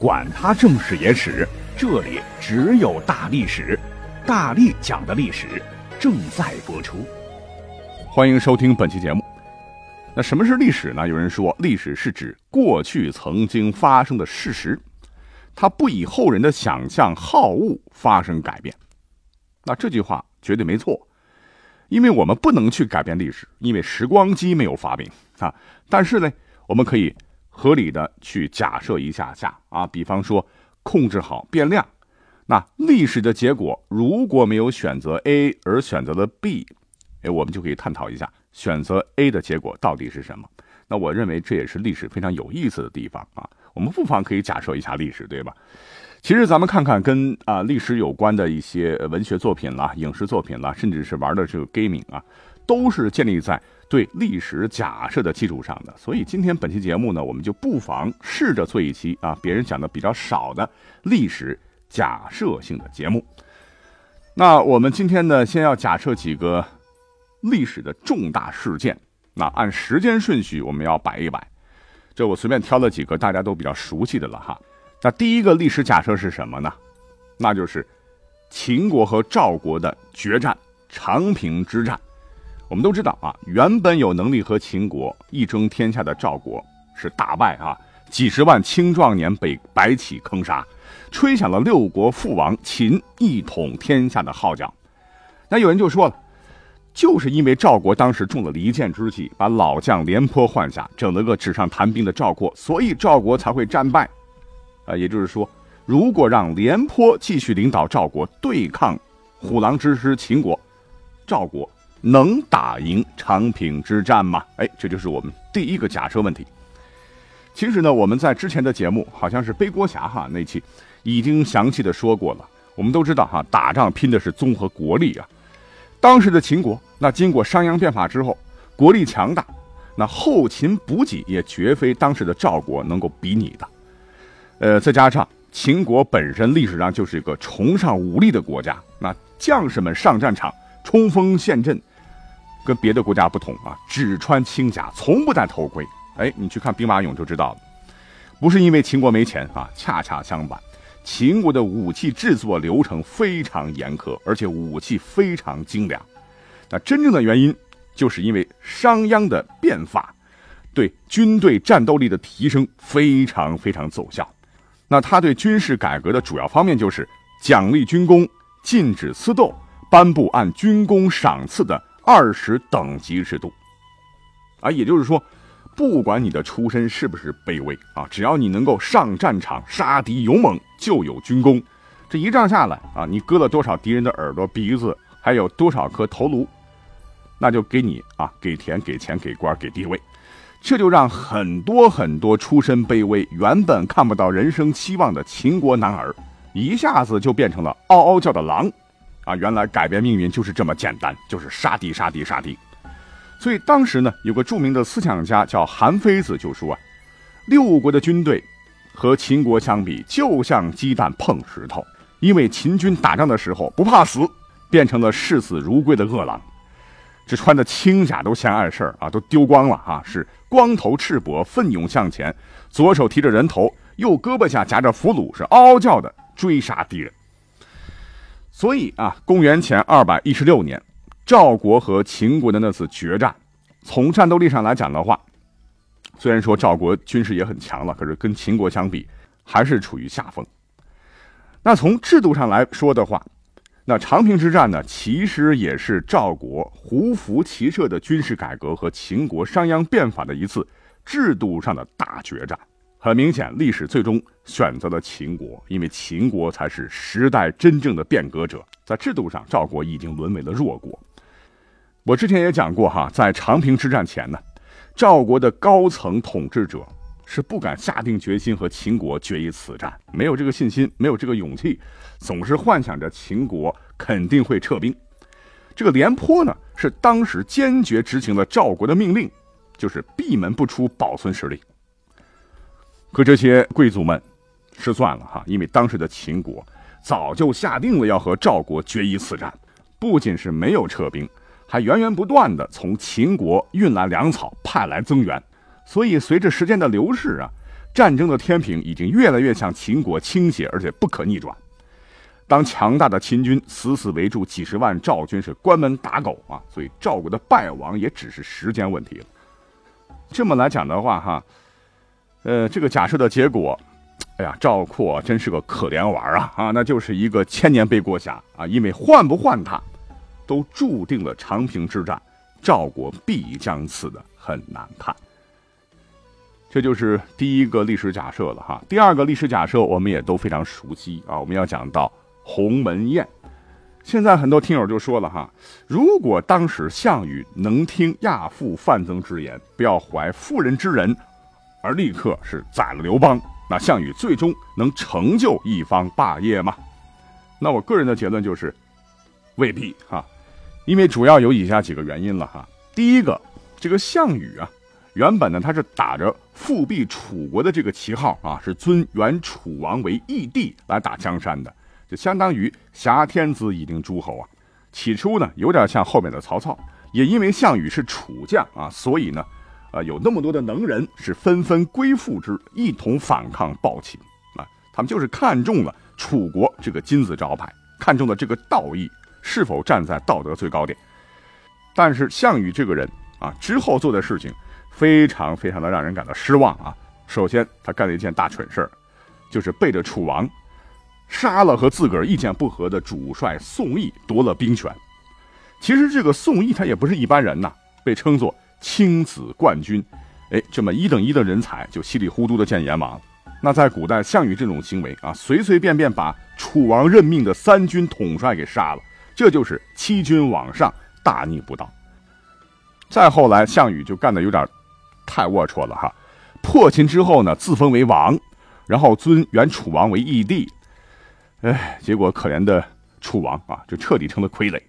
管他正史野史。这里只有大历史，大力讲的历史正在播出。欢迎收听本期节目。那什么是历史呢？有人说，历史是指过去曾经发生的事实，它不以后人的想象好恶发生改变。那这句话绝对没错，因为我们不能去改变历史，因为时光机没有发明啊。但是呢，我们可以合理的去假设一下下啊，比方说。控制好变量，那历史的结果如果没有选择 A 而选择了 B，哎，我们就可以探讨一下选择 A 的结果到底是什么。那我认为这也是历史非常有意思的地方啊。我们不妨可以假设一下历史，对吧？其实咱们看看跟啊历史有关的一些文学作品啦、影视作品啦，甚至是玩的这个 gaming 啊，都是建立在。对历史假设的基础上的，所以今天本期节目呢，我们就不妨试着做一期啊，别人讲的比较少的历史假设性的节目。那我们今天呢，先要假设几个历史的重大事件，那按时间顺序我们要摆一摆。这我随便挑了几个大家都比较熟悉的了哈。那第一个历史假设是什么呢？那就是秦国和赵国的决战——长平之战。我们都知道啊，原本有能力和秦国一争天下的赵国是大败啊，几十万青壮年被白起坑杀，吹响了六国父王秦一统天下的号角。那有人就说了，就是因为赵国当时中了离间之计，把老将廉颇换下，整了个纸上谈兵的赵括，所以赵国才会战败。啊，也就是说，如果让廉颇继续领导赵国对抗虎狼之师秦国，赵国。能打赢长平之战吗？哎，这就是我们第一个假设问题。其实呢，我们在之前的节目，好像是背锅侠哈那期，已经详细的说过了。我们都知道哈，打仗拼的是综合国力啊。当时的秦国，那经过商鞅变法之后，国力强大，那后勤补给也绝非当时的赵国能够比拟的。呃，再加上秦国本身历史上就是一个崇尚武力的国家，那将士们上战场冲锋陷阵。跟别的国家不同啊，只穿轻甲，从不戴头盔。哎，你去看兵马俑就知道了。不是因为秦国没钱啊，恰恰相反，秦国的武器制作流程非常严苛，而且武器非常精良。那真正的原因，就是因为商鞅的变法，对军队战斗力的提升非常非常奏效。那他对军事改革的主要方面就是奖励军功，禁止私斗，颁布按军功赏赐的。二十等级制度，啊，也就是说，不管你的出身是不是卑微啊，只要你能够上战场杀敌勇猛，就有军功。这一仗下来啊，你割了多少敌人的耳朵、鼻子，还有多少颗头颅，那就给你啊，给田、给钱、给官、给地位。这就让很多很多出身卑微、原本看不到人生希望的秦国男儿，一下子就变成了嗷嗷叫的狼。啊，原来改变命运就是这么简单，就是杀敌杀敌杀敌。所以当时呢，有个著名的思想家叫韩非子就说啊，六国的军队和秦国相比，就像鸡蛋碰石头。因为秦军打仗的时候不怕死，变成了视死如归的饿狼。这穿的轻甲都嫌碍事儿啊，都丢光了啊，是光头赤膊奋勇向前，左手提着人头，右胳膊下夹着俘虏，是嗷嗷叫的追杀敌人。所以啊，公元前二百一十六年，赵国和秦国的那次决战，从战斗力上来讲的话，虽然说赵国军事也很强了，可是跟秦国相比，还是处于下风。那从制度上来说的话，那长平之战呢，其实也是赵国胡服骑射的军事改革和秦国商鞅变法的一次制度上的大决战。很明显，历史最终选择了秦国，因为秦国才是时代真正的变革者。在制度上，赵国已经沦为了弱国。我之前也讲过哈，在长平之战前呢，赵国的高层统治者是不敢下定决心和秦国决一死战，没有这个信心，没有这个勇气，总是幻想着秦国肯定会撤兵。这个廉颇呢，是当时坚决执行了赵国的命令，就是闭门不出，保存实力。可这些贵族们失算了哈，因为当时的秦国早就下定了要和赵国决一死战，不仅是没有撤兵，还源源不断的从秦国运来粮草，派来增援。所以，随着时间的流逝啊，战争的天平已经越来越向秦国倾斜，而且不可逆转。当强大的秦军死死围住几十万赵军，是关门打狗啊，所以赵国的败亡也只是时间问题了。这么来讲的话，哈。呃，这个假设的结果，哎呀，赵括真是个可怜娃啊啊，那就是一个千年背锅侠啊，因为换不换他，都注定了长平之战，赵国必将死的很难看。这就是第一个历史假设了哈。第二个历史假设我们也都非常熟悉啊，我们要讲到鸿门宴。现在很多听友就说了哈，如果当时项羽能听亚父范增之言，不要怀妇人之仁。而立刻是宰了刘邦，那项羽最终能成就一方霸业吗？那我个人的结论就是未必哈，因为主要有以下几个原因了哈。第一个，这个项羽啊，原本呢他是打着复辟楚国的这个旗号啊，是尊原楚王为义帝来打江山的，就相当于挟天子以令诸侯啊。起初呢，有点像后面的曹操，也因为项羽是楚将啊，所以呢。啊，有那么多的能人是纷纷归附之，一同反抗暴秦啊！他们就是看中了楚国这个金字招牌，看中了这个道义是否站在道德最高点。但是项羽这个人啊，之后做的事情非常非常的让人感到失望啊！首先，他干了一件大蠢事儿，就是背着楚王杀了和自个儿意见不合的主帅宋义，夺了兵权。其实这个宋义他也不是一般人呐，被称作。青子冠军，哎，这么一等一的人才就稀里糊涂的见阎王了。那在古代，项羽这种行为啊，随随便便把楚王任命的三军统帅给杀了，这就是欺君罔上，大逆不道。再后来，项羽就干的有点太龌龊了哈。破秦之后呢，自封为王，然后尊原楚王为义帝，哎，结果可怜的楚王啊，就彻底成了傀儡。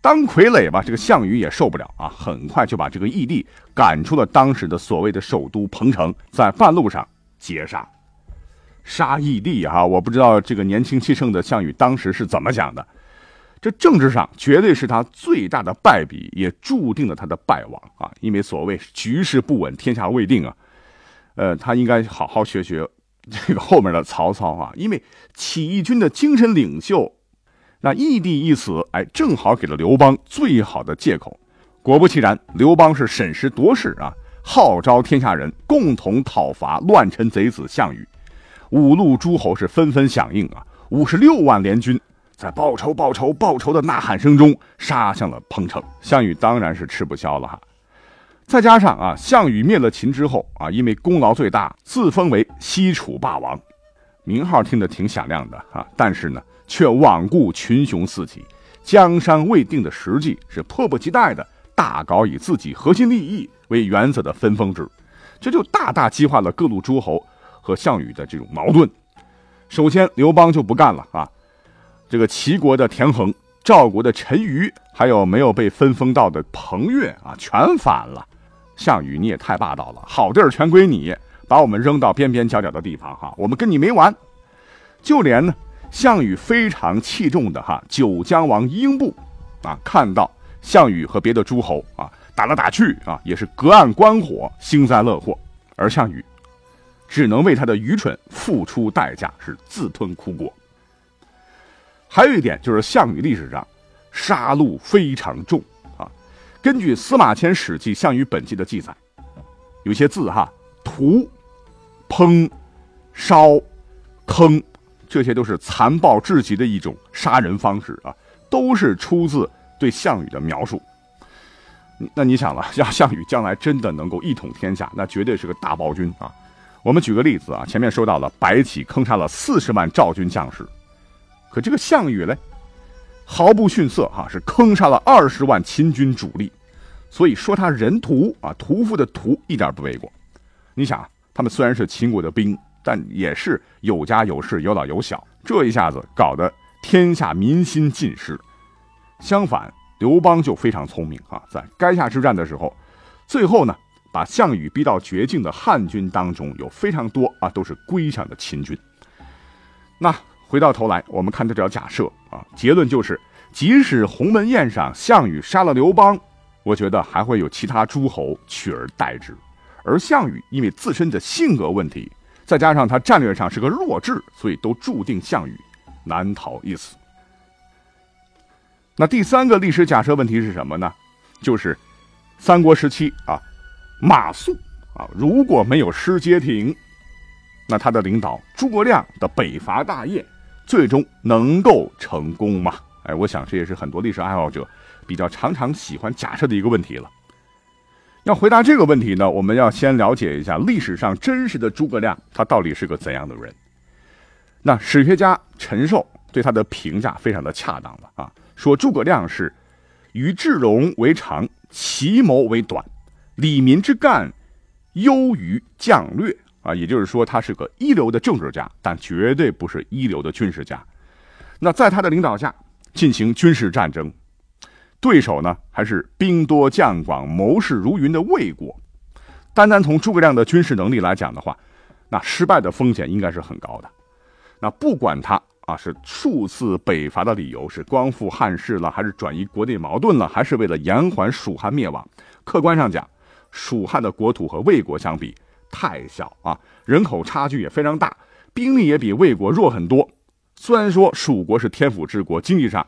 当傀儡吧，这个项羽也受不了啊，很快就把这个义帝赶出了当时的所谓的首都彭城，在半路上截杀，杀义帝哈，我不知道这个年轻气盛的项羽当时是怎么想的，这政治上绝对是他最大的败笔，也注定了他的败亡啊，因为所谓局势不稳，天下未定啊，呃，他应该好好学学这个后面的曹操啊，因为起义军的精神领袖。那义帝一死，哎，正好给了刘邦最好的借口。果不其然，刘邦是审时度势啊，号召天下人共同讨伐乱臣贼子项羽。五路诸侯是纷纷响应啊，五十六万联军在报仇、报仇、报仇的呐喊声中杀向了彭城。项羽当然是吃不消了哈。再加上啊，项羽灭了秦之后啊，因为功劳最大，自封为西楚霸王，名号听着挺响亮的啊，但是呢。却罔顾群雄四起，江山未定的实际，是迫不及待的大搞以自己核心利益为原则的分封制，这就大大激化了各路诸侯和项羽的这种矛盾。首先，刘邦就不干了啊！这个齐国的田横、赵国的陈馀，还有没有被分封到的彭越啊，全反了。项羽，你也太霸道了，好地儿全归你，把我们扔到边边角角的地方哈，我们跟你没完。就连呢。项羽非常器重的哈九江王英布，啊，看到项羽和别的诸侯啊打来打去啊，也是隔岸观火，幸灾乐祸，而项羽只能为他的愚蠢付出代价，是自吞苦果。还有一点就是项羽历史上杀戮非常重啊，根据司马迁《史记·项羽本纪》的记载，有些字哈屠、烹、烧、坑。这些都是残暴至极的一种杀人方式啊，都是出自对项羽的描述。那你想了，要项羽将来真的能够一统天下，那绝对是个大暴君啊！我们举个例子啊，前面说到了白起坑杀了四十万赵军将士，可这个项羽嘞，毫不逊色哈，是坑杀了二十万秦军主力，所以说他人屠啊，屠夫的屠一点不为过。你想，他们虽然是秦国的兵，但也是有家有室、有老有小。这一下子搞得天下民心尽失。相反，刘邦就非常聪明啊，在垓下之战的时候，最后呢，把项羽逼到绝境的汉军当中有非常多啊，都是归降的秦军。那回到头来，我们看这条假设啊，结论就是，即使鸿门宴上项羽杀了刘邦，我觉得还会有其他诸侯取而代之。而项羽因为自身的性格问题，再加上他战略上是个弱智，所以都注定项羽难逃一死。那第三个历史假设问题是什么呢？就是三国时期啊，马谡啊，如果没有失街亭，那他的领导诸葛亮的北伐大业最终能够成功吗？哎，我想这也是很多历史爱好者比较常常喜欢假设的一个问题了。要回答这个问题呢，我们要先了解一下历史上真实的诸葛亮，他到底是个怎样的人？那史学家陈寿对他的评价非常的恰当了啊，说诸葛亮是于智容为长，奇谋为短，理民之干优于将略啊，也就是说他是个一流的政治家，但绝对不是一流的军事家。那在他的领导下进行军事战争。对手呢，还是兵多将广、谋士如云的魏国。单单从诸葛亮的军事能力来讲的话，那失败的风险应该是很高的。那不管他啊是数次北伐的理由是光复汉室了，还是转移国内矛盾了，还是为了延缓蜀汉灭亡，客观上讲，蜀汉的国土和魏国相比太小啊，人口差距也非常大，兵力也比魏国弱很多。虽然说蜀国是天府之国，经济上。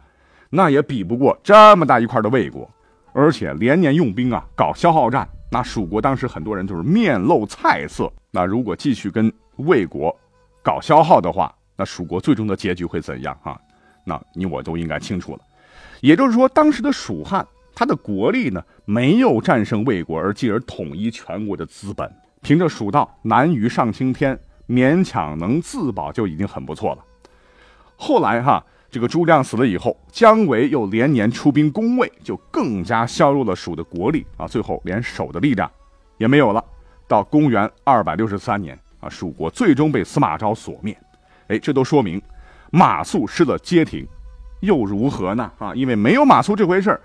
那也比不过这么大一块的魏国，而且连年用兵啊，搞消耗战。那蜀国当时很多人就是面露菜色。那如果继续跟魏国搞消耗的话，那蜀国最终的结局会怎样啊？那你我都应该清楚了。也就是说，当时的蜀汉，他的国力呢，没有战胜魏国，而继而统一全国的资本。凭着蜀道难于上青天，勉强能自保就已经很不错了。后来哈。这个诸葛亮死了以后，姜维又连年出兵攻魏，就更加削弱了蜀的国力啊！最后连守的力量也没有了。到公元二百六十三年啊，蜀国最终被司马昭所灭。哎，这都说明马谡失了街亭，又如何呢？啊，因为没有马谡这回事，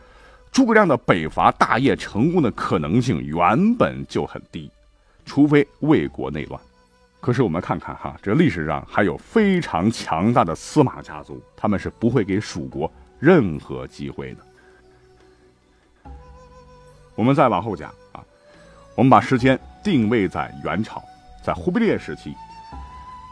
诸葛亮的北伐大业成功的可能性原本就很低，除非魏国内乱。可是我们看看哈，这历史上还有非常强大的司马家族，他们是不会给蜀国任何机会的。我们再往后讲啊，我们把时间定位在元朝，在忽必烈时期，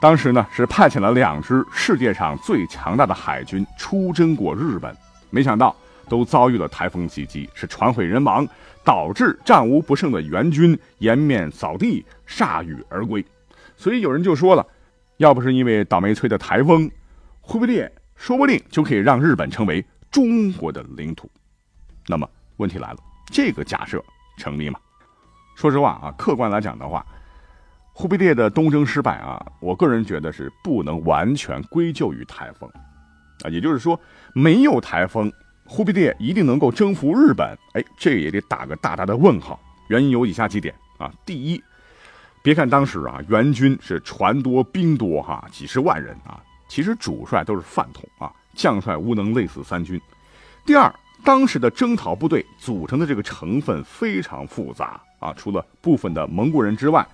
当时呢是派遣了两支世界上最强大的海军出征过日本，没想到都遭遇了台风袭击，是船毁人亡，导致战无不胜的元军颜面扫地，铩羽而归。所以有人就说了，要不是因为倒霉催的台风，忽必烈说不定就可以让日本成为中国的领土。那么问题来了，这个假设成立吗？说实话啊，客观来讲的话，忽必烈的东征失败啊，我个人觉得是不能完全归咎于台风啊。也就是说，没有台风，忽必烈一定能够征服日本？哎，这也得打个大大的问号。原因有以下几点啊，第一。别看当时啊，元军是船多兵多哈，几十万人啊，其实主帅都是饭桶啊，将帅无能累死三军。第二，当时的征讨部队组成的这个成分非常复杂啊，除了部分的蒙古人之外，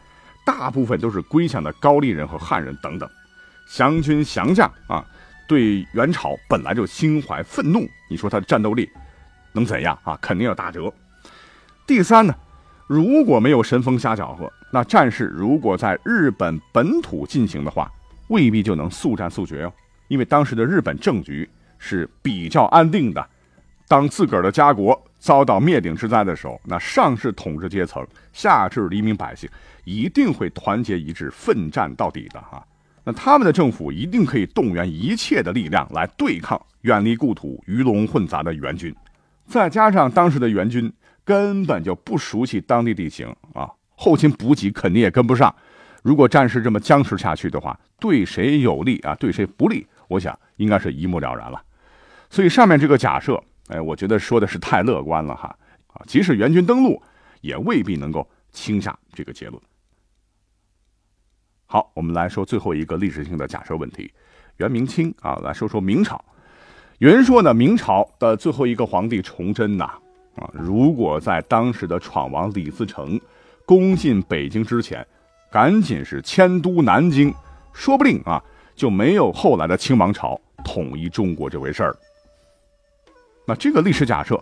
大部分都是归降的高丽人和汉人等等。降军降将啊，对元朝本来就心怀愤怒，你说他的战斗力能怎样啊？肯定要打折。第三呢？如果没有神风瞎搅和，那战事如果在日本本土进行的话，未必就能速战速决哦。因为当时的日本政局是比较安定的，当自个儿的家国遭到灭顶之灾的时候，那上至统治阶层，下至黎民百姓，一定会团结一致，奋战到底的哈。那他们的政府一定可以动员一切的力量来对抗远离故土、鱼龙混杂的援军，再加上当时的援军。根本就不熟悉当地地形啊，后勤补给肯定也跟不上。如果战事这么僵持下去的话，对谁有利啊，对谁不利，我想应该是一目了然了。所以上面这个假设，哎，我觉得说的是太乐观了哈。啊，即使援军登陆，也未必能够轻下这个结论。好，我们来说最后一个历史性的假设问题：元明清啊，来说说明朝。有人说呢，明朝的最后一个皇帝崇祯呐，啊，如果在当时的闯王李自成攻进北京之前，赶紧是迁都南京，说不定啊，就没有后来的清王朝统一中国这回事儿。那这个历史假设，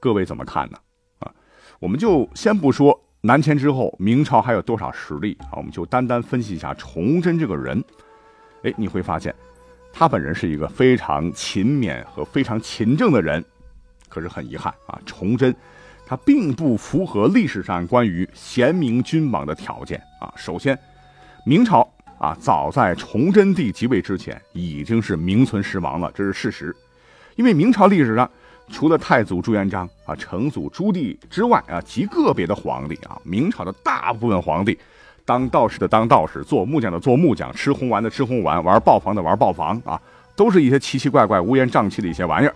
各位怎么看呢？啊，我们就先不说。南迁之后，明朝还有多少实力啊？我们就单单分析一下崇祯这个人。哎，你会发现，他本人是一个非常勤勉和非常勤政的人。可是很遗憾啊，崇祯他并不符合历史上关于贤明君王的条件啊。首先，明朝啊，早在崇祯帝即位之前已经是名存实亡了，这是事实。因为明朝历史上。除了太祖朱元璋啊、成祖朱棣之外啊，极个别的皇帝啊，明朝的大部分皇帝，当道士的当道士，做木匠的做木匠，吃红丸的吃红丸，玩豹房的玩豹房啊，都是一些奇奇怪怪、乌烟瘴气的一些玩意儿。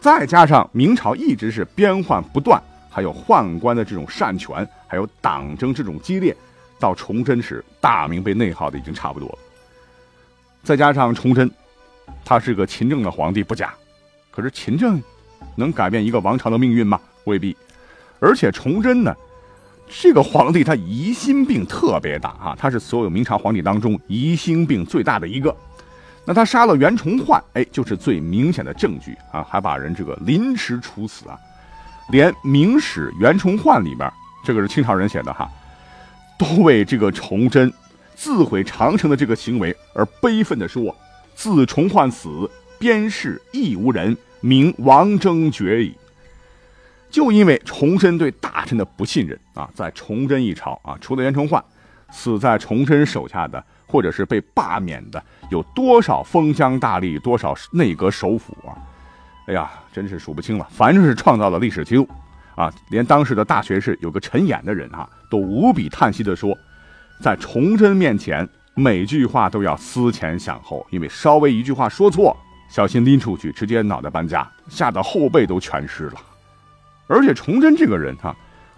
再加上明朝一直是边患不断，还有宦官的这种擅权，还有党争这种激烈，到崇祯时大明被内耗的已经差不多了。再加上崇祯，他是个勤政的皇帝不假，可是勤政。能改变一个王朝的命运吗？未必。而且崇祯呢，这个皇帝他疑心病特别大啊，他是所有明朝皇帝当中疑心病最大的一个。那他杀了袁崇焕，哎，就是最明显的证据啊，还把人这个凌迟处死啊。连《明史·袁崇焕》里边，这个是清朝人写的哈，都为这个崇祯自毁长城的这个行为而悲愤地说：“自崇焕死，边事亦无人。”明王争绝矣。就因为崇祯对大臣的不信任啊，在崇祯一朝啊，除了袁崇焕，死在崇祯手下的，或者是被罢免的，有多少封疆大吏，多少内阁首辅啊？哎呀，真是数不清了。反正是创造了历史记录啊，连当时的大学士有个陈演的人啊，都无比叹息地说，在崇祯面前，每句话都要思前想后，因为稍微一句话说错。小心拎出去，直接脑袋搬家，吓得后背都全湿了。而且崇祯这个人哈，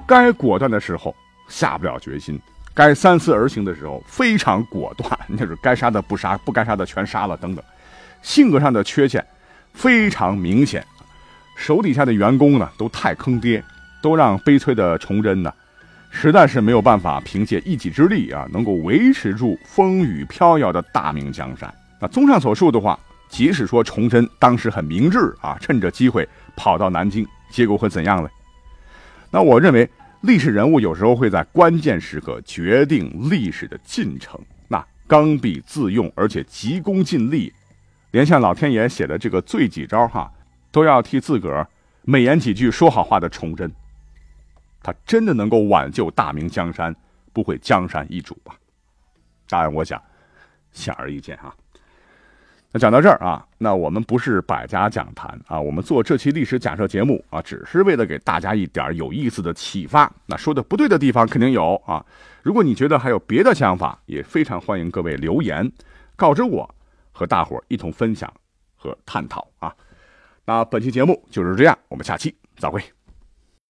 该果断的时候下不了决心，该三思而行的时候非常果断，就是该杀的不杀，不该杀的全杀了等等。性格上的缺陷非常明显，手底下的员工呢都太坑爹，都让悲催的崇祯呢，实在是没有办法凭借一己之力啊，能够维持住风雨飘摇的大明江山。那综上所述的话。即使说崇祯当时很明智啊，趁着机会跑到南京，结果会怎样呢？那我认为历史人物有时候会在关键时刻决定历史的进程。那刚愎自用而且急功近利，连像老天爷写的这个罪几招哈，都要替自个儿美言几句说好话的崇祯，他真的能够挽救大明江山，不会江山易主吧？当然，我想显而易见哈。讲到这儿啊，那我们不是百家讲坛啊，我们做这期历史假设节目啊，只是为了给大家一点有意思的启发。那说的不对的地方肯定有啊，如果你觉得还有别的想法，也非常欢迎各位留言告知我，和大伙一同分享和探讨啊。那本期节目就是这样，我们下期再会。